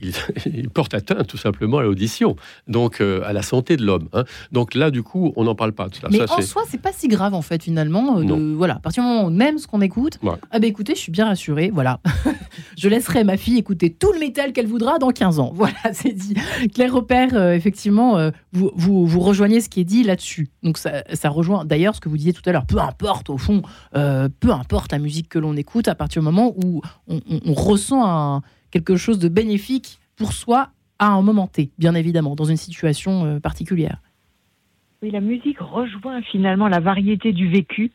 il, <laughs> portent atteinte tout simplement à l'audition, donc euh, à la santé de l'homme. Hein. Donc là, du coup, on n'en parle pas. Mais ça, en soi, c'est pas si grave en fait finalement. Euh, voilà, à partir du moment où on aime ce qu'on écoute, ah ben écoutez, je suis bien rassurée. Voilà, <laughs> je laisserai ma fille écouter tout le métal qu'elle voudra dans 15 ans. Voilà, <laughs> c'est dit. Claire Repère, euh, effectivement, vous, vous, rejoignez ce qui est dit là-dessus. Donc ça, rejoint d'ailleurs ce que vous disiez tout à l'heure. Peu importe au fond, peu importe la musique que l'on écoute, à partir du moment où on, ressent quelque chose de bénéfique pour soi à un moment T, bien évidemment, dans une situation euh, particulière. Oui, la musique rejoint finalement la variété du vécu.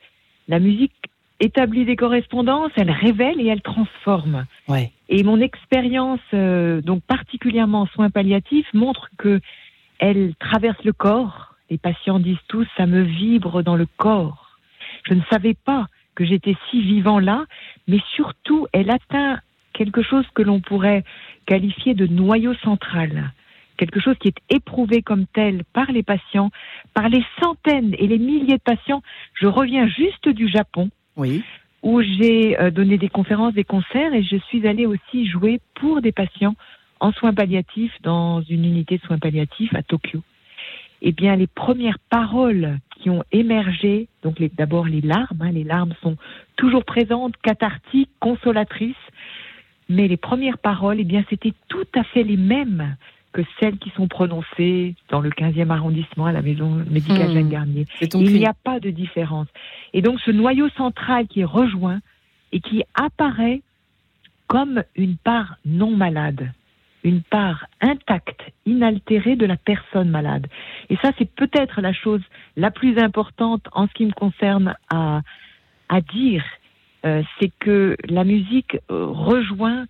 La musique établit des correspondances, elle révèle et elle transforme. Ouais. Et mon expérience, euh, donc particulièrement en soins palliatifs, montre que elle traverse le corps. Les patients disent tous, ça me vibre dans le corps. Je ne savais pas que j'étais si vivant là, mais surtout, elle atteint quelque chose que l'on pourrait qualifié de noyau central, quelque chose qui est éprouvé comme tel par les patients, par les centaines et les milliers de patients. Je reviens juste du Japon, oui. où j'ai euh, donné des conférences, des concerts, et je suis allée aussi jouer pour des patients en soins palliatifs dans une unité de soins palliatifs à Tokyo. Eh bien, les premières paroles qui ont émergé, donc d'abord les larmes, hein, les larmes sont toujours présentes, cathartiques, consolatrices, mais les premières paroles, eh bien, c'était tout à fait les mêmes que celles qui sont prononcées dans le 15e arrondissement à la maison médicale Jeanne hmm. Garnier. Il n'y a pas de différence. Et donc ce noyau central qui est rejoint et qui apparaît comme une part non malade, une part intacte, inaltérée de la personne malade. Et ça, c'est peut-être la chose la plus importante en ce qui me concerne à, à dire euh, c'est que la musique euh, rejoint,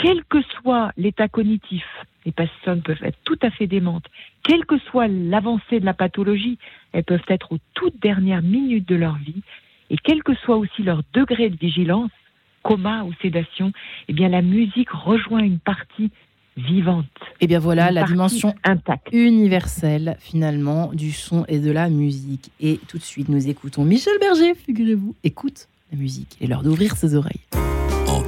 quel que soit l'état cognitif, les personnes peuvent être tout à fait démentes, quelle que soit l'avancée de la pathologie, elles peuvent être aux toutes dernières minutes de leur vie, et quel que soit aussi leur degré de vigilance, coma ou sédation, eh bien la musique rejoint une partie vivante. Et eh bien voilà la dimension intacte. universelle finalement du son et de la musique. Et tout de suite nous écoutons Michel Berger, figurez-vous. Écoute la musique. et l'heure d'ouvrir ses oreilles.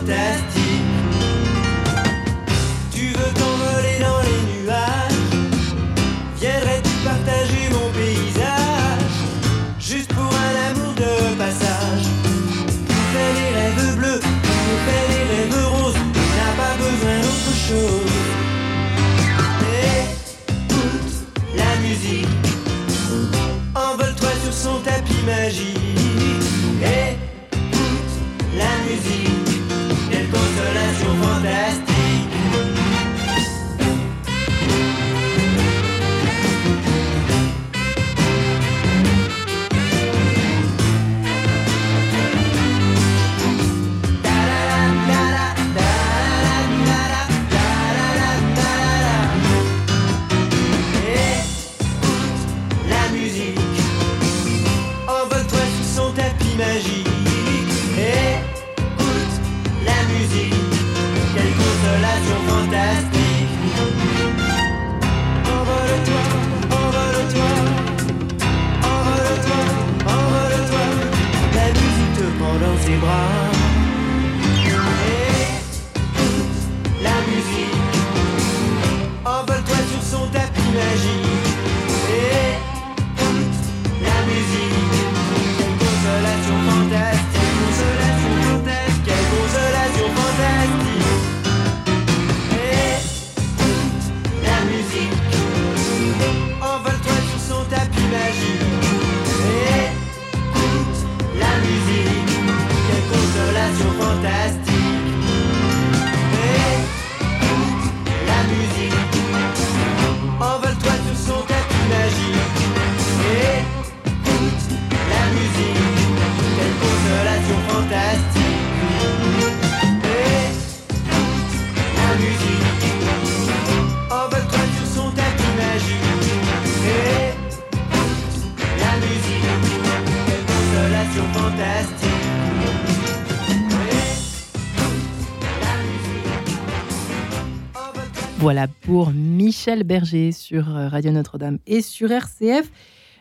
Consolation Michel Berger sur euh, Radio Notre-Dame et sur RCF.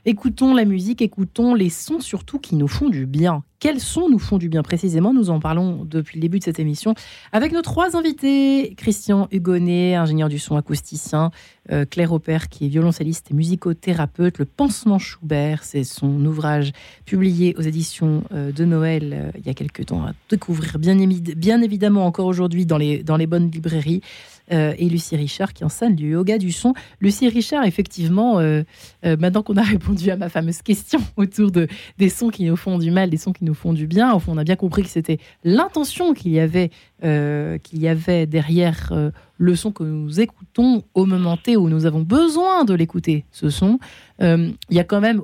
Écoutons la musique, écoutons les sons surtout qui nous font du bien. Quels sons nous font du bien précisément? Nous en parlons depuis le début de cette émission avec nos trois invités. Christian Hugonnet, ingénieur du son acousticien, euh, Claire Aupert qui est violoncelliste et musicothérapeute. Le Pansement Schubert, c'est son ouvrage publié aux éditions euh, de Noël il y a quelques temps à découvrir bien, évidemment encore aujourd'hui dans les bonnes librairies. Euh, et Lucie Richard qui enseigne du yoga du son. Lucie Richard, effectivement, euh, euh, maintenant qu'on a <laughs> répondu à ma fameuse question autour de, des sons qui nous font du mal, des sons qui nous font du bien, au fond, on a bien compris que c'était l'intention qu'il y avait, euh, qu'il y avait derrière euh, le son que nous écoutons au moment T où nous avons besoin de l'écouter, ce son. Euh, Il y a quand même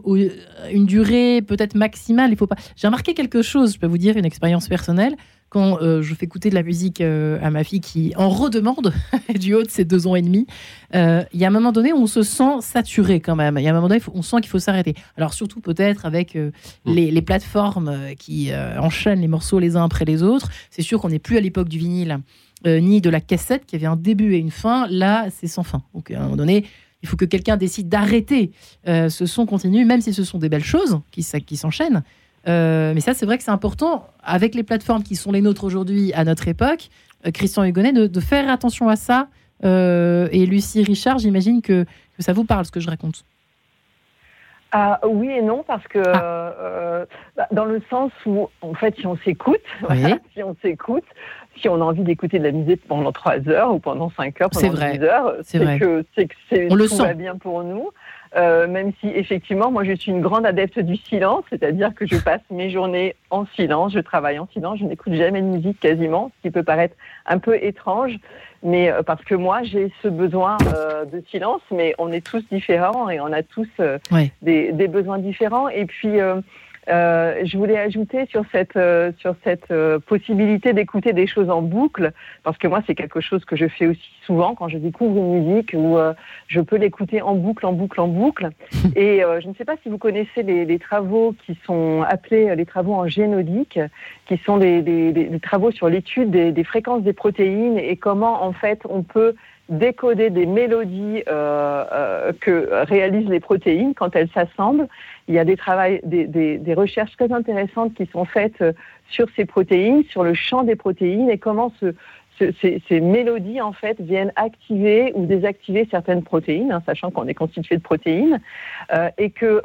une durée peut-être maximale. Il faut pas. J'ai remarqué quelque chose. Je peux vous dire une expérience personnelle quand je fais écouter de la musique à ma fille qui en redemande <laughs> du haut de ses deux ans et demi, il y a un moment donné où on se sent saturé quand même. Il y a un moment donné, faut- on sent qu'il faut s'arrêter. Alors surtout peut-être avec euh, Mm. les, les plateformes euh, qui euh, enchaînent les morceaux les uns après les autres. C'est sûr qu'on n'est plus à l'époque du vinyle euh, ni de la cassette qui avait un début et une fin. Là, c'est sans fin. Donc à un moment donné, il faut que quelqu'un décide d'arrêter euh, ce son continu, même si ce sont des belles choses qui, s'enchaînent. Euh, mais ça, c'est vrai que c'est important, avec les plateformes qui sont les nôtres aujourd'hui, à notre époque, euh, Christian Hugonnet, de, de faire attention à ça. Euh, et Lucie Richard, j'imagine que, que ça vous parle, ce que je raconte. Ah, oui et non, parce que Ah. euh, bah, dans le sens où, en fait, si on s'écoute, <laughs> Oui. voilà, si on s'écoute, si on a envie d'écouter de la musique pendant trois heures ou pendant cinq heures, C'est pendant vrai. dix heures, C'est vrai. que c'est que c'est On le tout sent. va bien pour nous. Euh, même si effectivement, moi je suis une grande adepte du silence, c'est-à-dire que je passe mes journées en silence, je travaille en silence, je n'écoute jamais de musique quasiment, ce qui peut paraître un peu étrange, mais euh, parce que moi j'ai ce besoin euh, de silence, mais on est tous différents et on a tous euh, Ouais. des, des besoins différents. Et puis euh, je voulais ajouter sur cette euh, sur cette euh, possibilité d'écouter des choses en boucle, parce que moi c'est quelque chose que je fais aussi souvent quand je découvre une musique où je peux l'écouter en boucle, en boucle, en boucle. <laughs> Et je ne sais pas si vous connaissez les, les travaux qui sont appelés les travaux en génodique, qui sont des, des- des- des travaux sur l'étude des, des fréquences des protéines et comment en fait on peut décoder des mélodies euh, euh, que réalisent les protéines quand elles s'assemblent. Il y a des, travails, des, recherches très intéressantes qui sont faites euh, sur ces protéines, sur le champ des protéines et comment ce- ce- ces, mélodies en fait viennent activer ou désactiver certaines protéines, hein, sachant qu'on est constitué de protéines, et que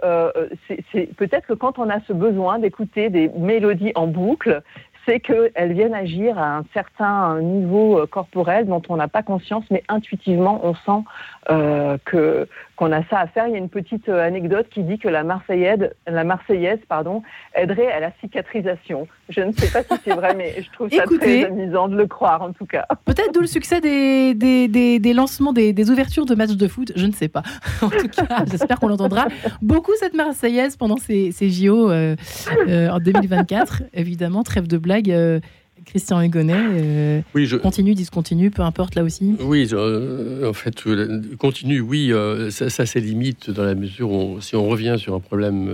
c'est- peut-être que quand on a ce besoin d'écouter des mélodies en boucle, c'est qu'elles viennent agir à un certain niveau euh, corporel dont on n'a pas conscience, mais intuitivement on sent euh, que qu'on a ça à faire. Il y a une petite euh, anecdote qui dit que la Marseillaise, la Marseillaise pardon, aiderait à la cicatrisation. Je ne sais pas si c'est vrai, mais je trouve ça Écoutez. très amusant de le croire en tout cas. Peut-être d'où le succès des, des, des- des lancements, des, des ouvertures de matchs de foot, je ne sais pas. <laughs> En tout cas, j'espère qu'on l'entendra beaucoup cette Marseillaise pendant ces, ces JO euh, euh, en 2024. Évidemment, trêve de blague. euh, Christian Hugonnet, euh, Oui, je, continue, discontinue, peu importe là aussi. Oui, euh, en fait, euh, continue, oui, ça, ça c'est limite dans la mesure où, on- si on revient sur un problème,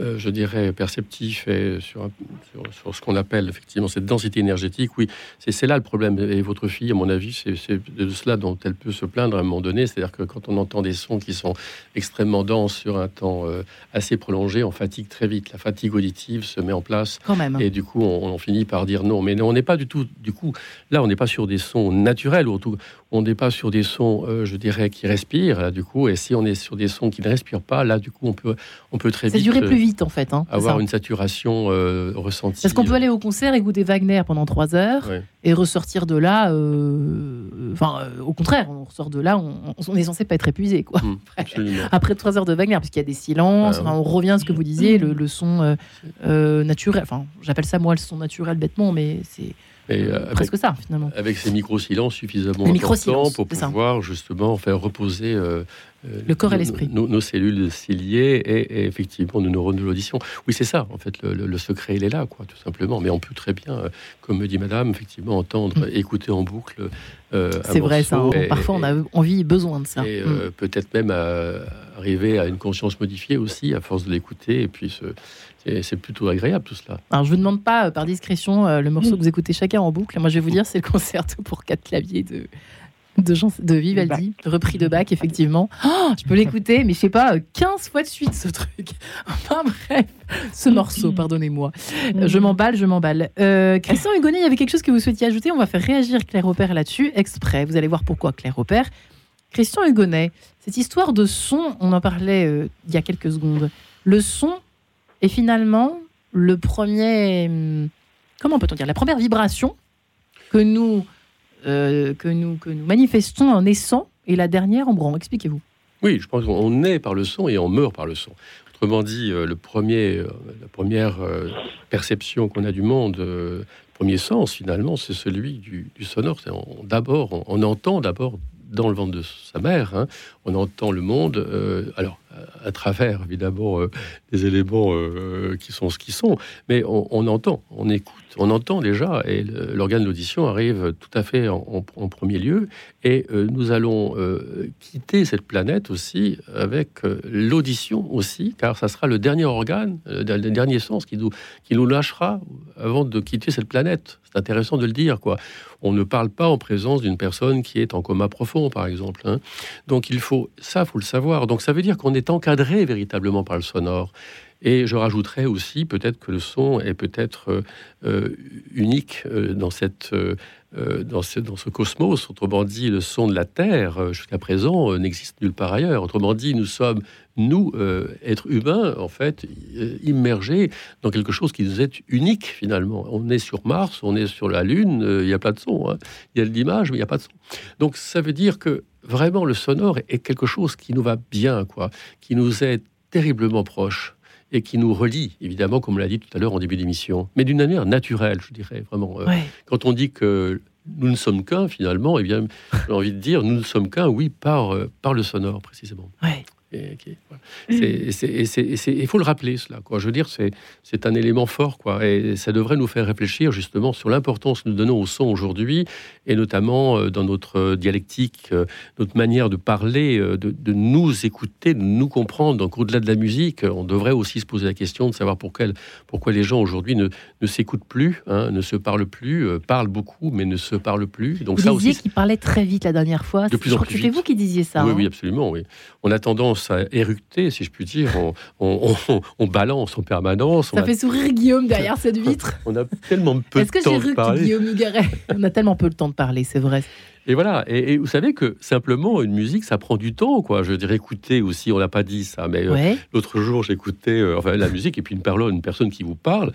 euh, je dirais, perceptif et sur, un- sur, sur ce qu'on appelle effectivement cette densité énergétique, oui, c'est là le problème. Et votre fille, à mon avis, c'est de cela dont elle peut se plaindre à un moment donné. C'est-à-dire que quand on entend des sons qui sont extrêmement denses sur un temps euh, assez prolongé, on fatigue très vite. La fatigue auditive se met en place. Quand même. Et du coup, on, on finit par dire non. Mais non, on n'est pas du tout. Du coup, là, on n'est pas sur des sons naturels. Ou tout, on n'est pas sur des sons, euh, je dirais, qui respirent. Là, du coup, et si on est sur des sons qui ne respirent pas, là, du coup, on peut, on peut très Ça vite plus vite en fait. hein, avoir une saturation euh, ressentie. Parce qu'on peut aller au concert, écouter Wagner pendant trois heures Ouais. et ressortir de là. euh, Enfin, euh, au contraire, on ressort de là, on, on est censé pas être épuisé, quoi. <laughs> Hum, absolument. Après trois heures de Wagner, parce qu'il y a des silences, Ah, on revient à ce que vous disiez, le, le son euh, euh, naturel. Enfin, j'appelle ça moi le son naturel bêtement, mais c'est euh, avec, presque ça finalement. avec ces micro-silences suffisamment Les importants pour ça. pouvoir justement faire reposer euh, euh, Le corps et l'esprit. Nos, nos cellules ciliées et, et effectivement nos neurones de l'audition. Oui, c'est ça, en fait, le, le- le secret, il est là, quoi, tout simplement. Mais on peut très bien, euh, comme me dit madame, effectivement, entendre, écouter en boucle. euh, Mm. C'est vrai ça. hein. et- Parfois, on a envie et besoin de ça. et Mm. euh, peut-être même à arriver à une conscience modifiée aussi, à force de l'écouter. Et puis, ce- c'est plutôt agréable tout cela. Alors, je vous demande pas, euh, par discrétion, euh, le morceau que vous écoutez chacun en boucle. Moi, je vais vous dire, c'est le <laughs> concerto pour quatre claviers de. De, Jean- de Vivaldi, repris de Bach, effectivement. Oh, je peux l'écouter, mais je sais pas, euh, 15 fois de suite ce truc. <laughs> Enfin bref, ce morceau, pardonnez-moi. Euh, Je m'emballe, je m'emballe. Euh, Christian Hugonnet, il y avait quelque chose que vous souhaitiez ajouter? On va faire réagir Claire Opère là-dessus, exprès. Vous allez voir pourquoi Claire Opère. Christian Hugonnet, cette histoire de son, on en parlait euh, il y a quelques secondes. Le son est finalement le premier. hum, Comment peut-on dire La première vibration que nous, euh, que nous, que nous manifestons en naissant et la dernière en mourant. Expliquez-vous. Oui, je pense qu'on naît par le son et on meurt par le son. Autrement dit, euh, le premier, euh, la première perception qu'on a du monde, le premier sens finalement, c'est celui du, sonore. D'abord, on, on entend d'abord dans le ventre de sa mère, hein, on entend le monde, alors à, travers évidemment des éléments qui sont ce qu'ils sont, mais on entend, on écoute, on entend déjà, et l'organe de l'audition arrive tout à fait en, premier lieu, et euh, nous allons euh, quitter cette planète aussi avec euh, l'audition aussi, car ça sera le dernier organe, le dernier sens qui nous, qui nous lâchera avant de quitter cette planète. C'est intéressant de le dire, quoi. On ne parle pas en présence d'une personne qui est en coma profond, par exemple. hein. Donc il faut, ça, faut le savoir. Donc ça veut dire qu'on est encadré véritablement par le sonore. Et je rajouterais aussi peut-être que le son est peut-être unique dans cette euh, dans, ce, dans ce cosmos. Autrement dit, le son de la Terre, euh, jusqu'à présent, euh, n'existe nulle part ailleurs. Autrement dit, nous sommes, nous, êtres humains, en fait, immergés dans quelque chose qui nous est unique, finalement. On est sur Mars, on est sur la Lune, il n'y a pas de son. Hein. Il y a de l'image, mais il n'y a pas de son. Donc, ça veut dire que vraiment, le sonore est quelque chose qui nous va bien, quoi, qui nous est terriblement proche et qui nous relie, évidemment, comme on l'a dit tout à l'heure en début d'émission, mais d'une manière naturelle, je dirais, vraiment. Euh, quand on dit que nous ne sommes qu'un, finalement, eh bien, j'ai envie de dire, nous ne sommes qu'un, oui, par, euh, par le sonore, précisément. Il faut le rappeler, cela. Quoi. Je veux dire, c'est un élément fort, quoi. Et ça devrait nous faire réfléchir justement sur l'importance que nous donnons au son aujourd'hui, et notamment euh, dans notre dialectique, euh, notre manière de parler, euh, de, nous écouter, de nous comprendre. Donc, au-delà de la musique, on devrait aussi se poser la question de savoir pourquoi, pourquoi les gens aujourd'hui ne, ne s'écoutent plus, hein, ne se parlent plus, parlent beaucoup, mais ne se parlent plus. Donc, vous ça disiez qu'il parlait très vite la dernière fois. De plus en plus C'était vous qui disiez ça. Oui, hein oui, absolument. Oui. On a tendance à éructer, si je puis dire. On, balance en permanence. Ça fait sourire Guillaume derrière cette <laughs> vitre. on a tellement peu de temps de parler. Est-ce que j'ai Guillaume <laughs> On a tellement peu de temps de parler, c'est vrai. Et voilà. Et, vous savez que simplement une musique, ça prend du temps, quoi. Je veux dire, écouter aussi. On l'a pas dit ça, mais euh, l'autre jour, j'écoutais euh, enfin la musique et puis une personne, une personne qui vous parle,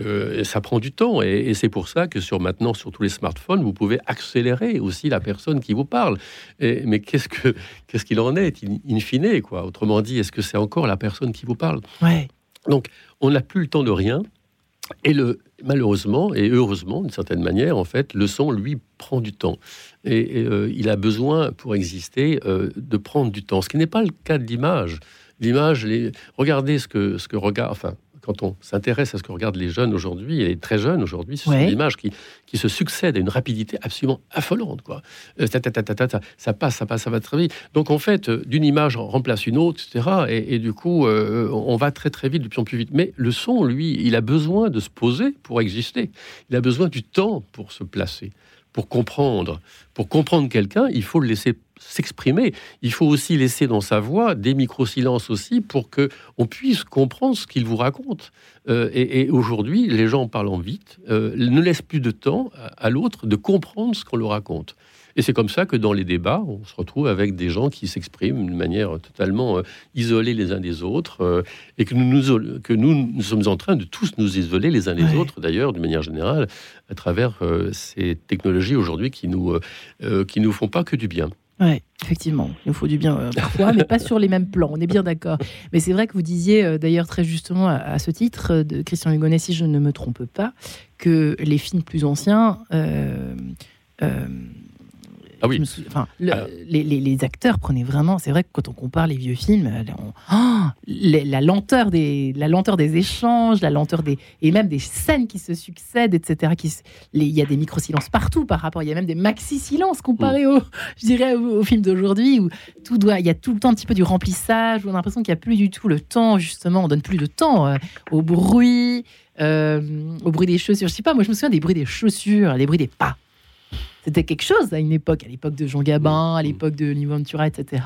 euh, ça prend du temps. Et, c'est pour ça que sur maintenant, sur tous les smartphones, vous pouvez accélérer aussi la personne qui vous parle. Et, mais qu'est-ce que qu'est-ce qu'il en est in, fine, quoi? Autrement dit, est-ce que c'est encore la personne qui vous parle? Ouais. Donc, on n'a plus le temps de rien. Et le, malheureusement et heureusement, d'une certaine manière, en fait, le son, lui, prend du temps. Et, euh, il a besoin, pour exister, euh, de prendre du temps. Ce qui n'est pas le cas de l'image. L'image, regardez ce que, ce que regarde, enfin, quand on s'intéresse à ce que regardent les jeunes aujourd'hui, et les très jeunes aujourd'hui, ce sont des images qui, qui se succèdent à une rapidité absolument affolante. Quoi. Euh, ça passe, ça passe, ça va très vite. Donc en fait, euh, d'une image remplace une autre, etc. Et, du coup, euh, on va très très vite, de plus en plus vite. Mais le son, lui, il a besoin de se poser pour exister. Il a besoin du temps pour se placer pour comprendre. Pour comprendre quelqu'un, il faut le laisser s'exprimer. Il faut aussi laisser dans sa voix des micro-silences aussi pour que on puisse comprendre ce qu'il vous raconte. Euh, et, aujourd'hui, les gens parlant vite euh, ne laissent plus de temps à l'autre de comprendre ce qu'on leur raconte. Et c'est comme ça que dans les débats, on se retrouve avec des gens qui s'expriment de manière totalement euh, isolée les uns des autres, et que nous, nous, que nous, nous, sommes en train de tous nous isoler les uns les autres, d'ailleurs, de manière générale, à travers ces technologies aujourd'hui qui nous qui nous font pas que du bien. Oui, effectivement, il nous faut du bien parfois, mais pas sur les mêmes plans, on est bien d'accord. Mais c'est vrai que vous disiez d'ailleurs très justement à, ce titre de Christian Hugonnet, si je ne me trompe pas, que les films plus anciens ah oui. enfin, les, acteurs prenaient vraiment. C'est vrai que quand on compare les vieux films, euh, oh, la lenteur des, la lenteur des échanges, la lenteur des et même des scènes qui se succèdent, etc. Qui, il y a des micro silences partout par rapport. Il y a même des maxi silences comparés mm. au, je dirais, au, film d'aujourd'hui où tout doit, il y a tout le temps un petit peu du remplissage. Où on a l'impression qu'il n'y a plus du tout le temps. Justement, on donne plus de temps euh, au bruit. Euh, au bruit des chaussures. Je sais pas, moi je me souviens des bruits des chaussures, des bruits des pas c'était quelque chose à une époque, à l'époque de Jean Gabin, à mm. l'époque de Ventura, etc.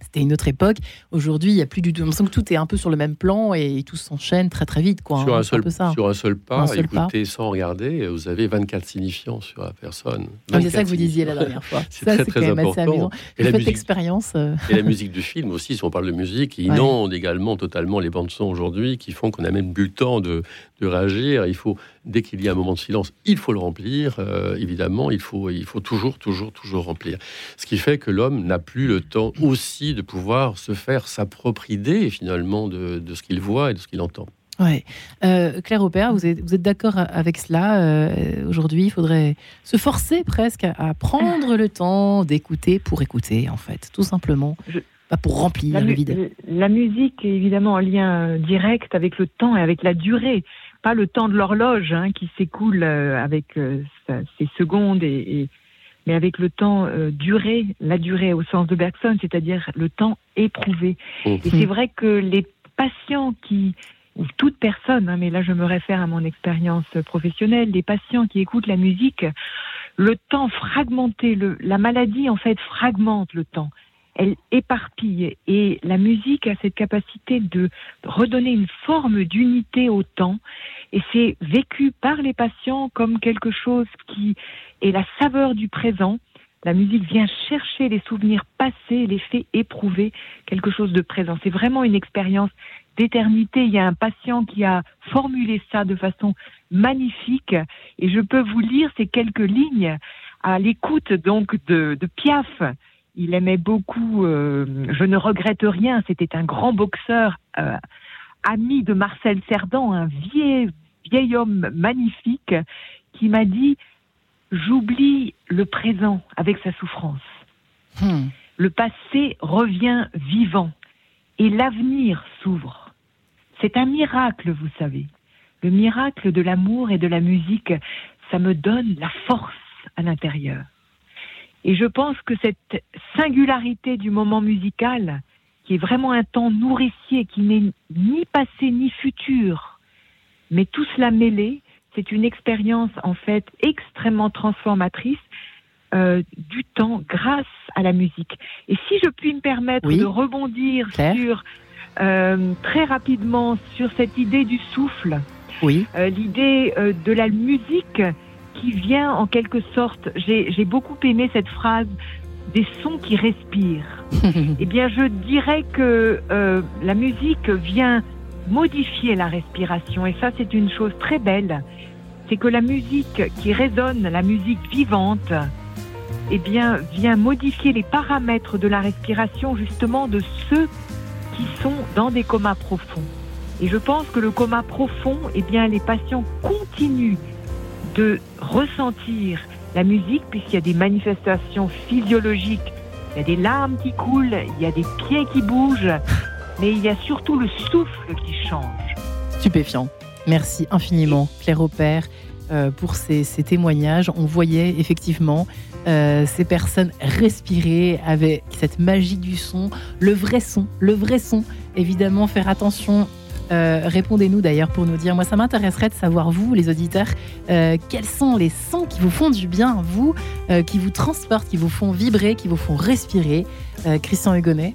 C'était une autre époque. Aujourd'hui, il n'y a plus du tout. On sent que tout est un peu sur le même plan et tout s'enchaîne très très vite. Quoi, sur, un, seul, sur un seul pas, écoutez sans regarder, vous avez 24 signifiants sur la personne. Ah, c'est ça que vous disiez la dernière fois. <laughs> c'est très, très important. Et la, musique, expérience, euh. et la <laughs> musique du film aussi, si on parle de musique, inonde également totalement les bandes son aujourd'hui qui font qu'on a même plus le temps de, de réagir. Il faut, dès qu'il y a un moment de silence, il faut le remplir. Euh, évidemment, il faut, il faut toujours, toujours, toujours remplir. Ce qui fait que l'homme n'a plus le temps aussi de pouvoir se faire sa propre idée finalement de, ce qu'il voit et de ce qu'il entend. Ouais. Euh, Claire Aubert, vous êtes, vous êtes d'accord avec cela euh, Aujourd'hui, il faudrait se forcer presque à, prendre le temps d'écouter pour écouter, en fait, tout simplement. Pas pour remplir le vide. La musique est évidemment en lien direct avec le temps et avec la durée pas le temps de l'horloge hein, qui s'écoule euh, avec euh, ses secondes, et, mais avec le temps euh, duré, la durée au sens de Bergson, c'est-à-dire le temps éprouvé. Mmh. Et c'est vrai que les patients qui, ou toute personne, hein, mais là je me réfère à mon expérience professionnelle, les patients qui écoutent la musique, le temps fragmenté, le, la maladie en fait fragmente le temps elle éparpille. Et la musique a cette capacité de redonner une forme d'unité au temps. Et c'est vécu par les patients comme quelque chose qui est la saveur du présent. La musique vient chercher les souvenirs passés, les faits éprouvés, quelque chose de présent. C'est vraiment une expérience d'éternité. Il y a un patient qui a formulé ça de façon magnifique et je peux vous lire ces quelques lignes à l'écoute donc de, de, Piaf. Il aimait beaucoup euh, Je ne regrette rien. C'était un grand boxeur, euh, ami de Marcel Cerdan, un vieil, vieil homme magnifique qui m'a dit J'oublie le présent avec sa souffrance. Hmm. Le passé revient vivant et l'avenir s'ouvre. C'est un miracle, vous savez. Le miracle de l'amour et de la musique, ça me donne la force à l'intérieur. Et je pense que cette singularité du moment musical, qui est vraiment un temps nourricier, qui n'est ni passé ni futur, mais tout cela mêlé, c'est une expérience en fait extrêmement transformatrice euh, du temps grâce à la musique. Et si je puis me permettre de rebondir sur euh, très rapidement sur cette idée du souffle, oui. Euh, l'idée de la musique qui vient en quelque sorte, j'ai beaucoup aimé cette phrase des sons qui respirent. <laughs> eh bien, je dirais que la musique vient modifier la respiration et ça c'est une chose très belle. C'est que la musique qui résonne, la musique vivante, eh bien, vient modifier les paramètres de la respiration justement de ceux qui sont dans des comas profonds. Et je pense que le coma profond, eh bien, les patients continuent de ressentir la musique puisqu'il y a des manifestations physiologiques. Il y a des larmes qui coulent, il y a des pieds qui bougent, mais il y a surtout le souffle qui change. Stupéfiant. Merci infiniment, Claire Aupert, euh, pour ces, témoignages. On voyait effectivement euh, ces personnes respirer avec cette magie du son, le vrai son, le vrai son. Évidemment, faire attention euh, répondez-nous d'ailleurs pour nous dire, moi ça m'intéresserait de savoir, vous les auditeurs, euh, quels sont les sons qui vous font du bien, vous, euh, qui vous transportent, qui vous font vibrer, qui vous font respirer. Christian Hugonnet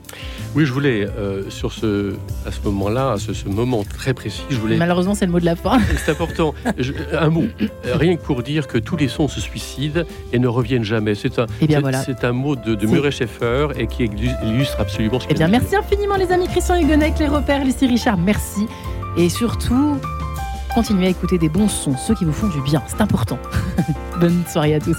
Oui, je voulais, sur ce, à ce moment-là, à ce, moment très précis, je voulais... Malheureusement, c'est le mot de la fin. <laughs> C'est important. un mot, rien que pour dire que tous les sons se suicident et ne reviennent jamais. C'est un, eh voilà. c'est un mot de, de Murray Schaeffer et qui illustre absolument ce Eh bien, merci infiniment les amis Christian Hugonnet, Claire Repère, Lucie Richard, merci. Et surtout, continuez à écouter des bons sons, ceux qui vous font du bien. C'est important. <laughs> Bonne soirée à tous.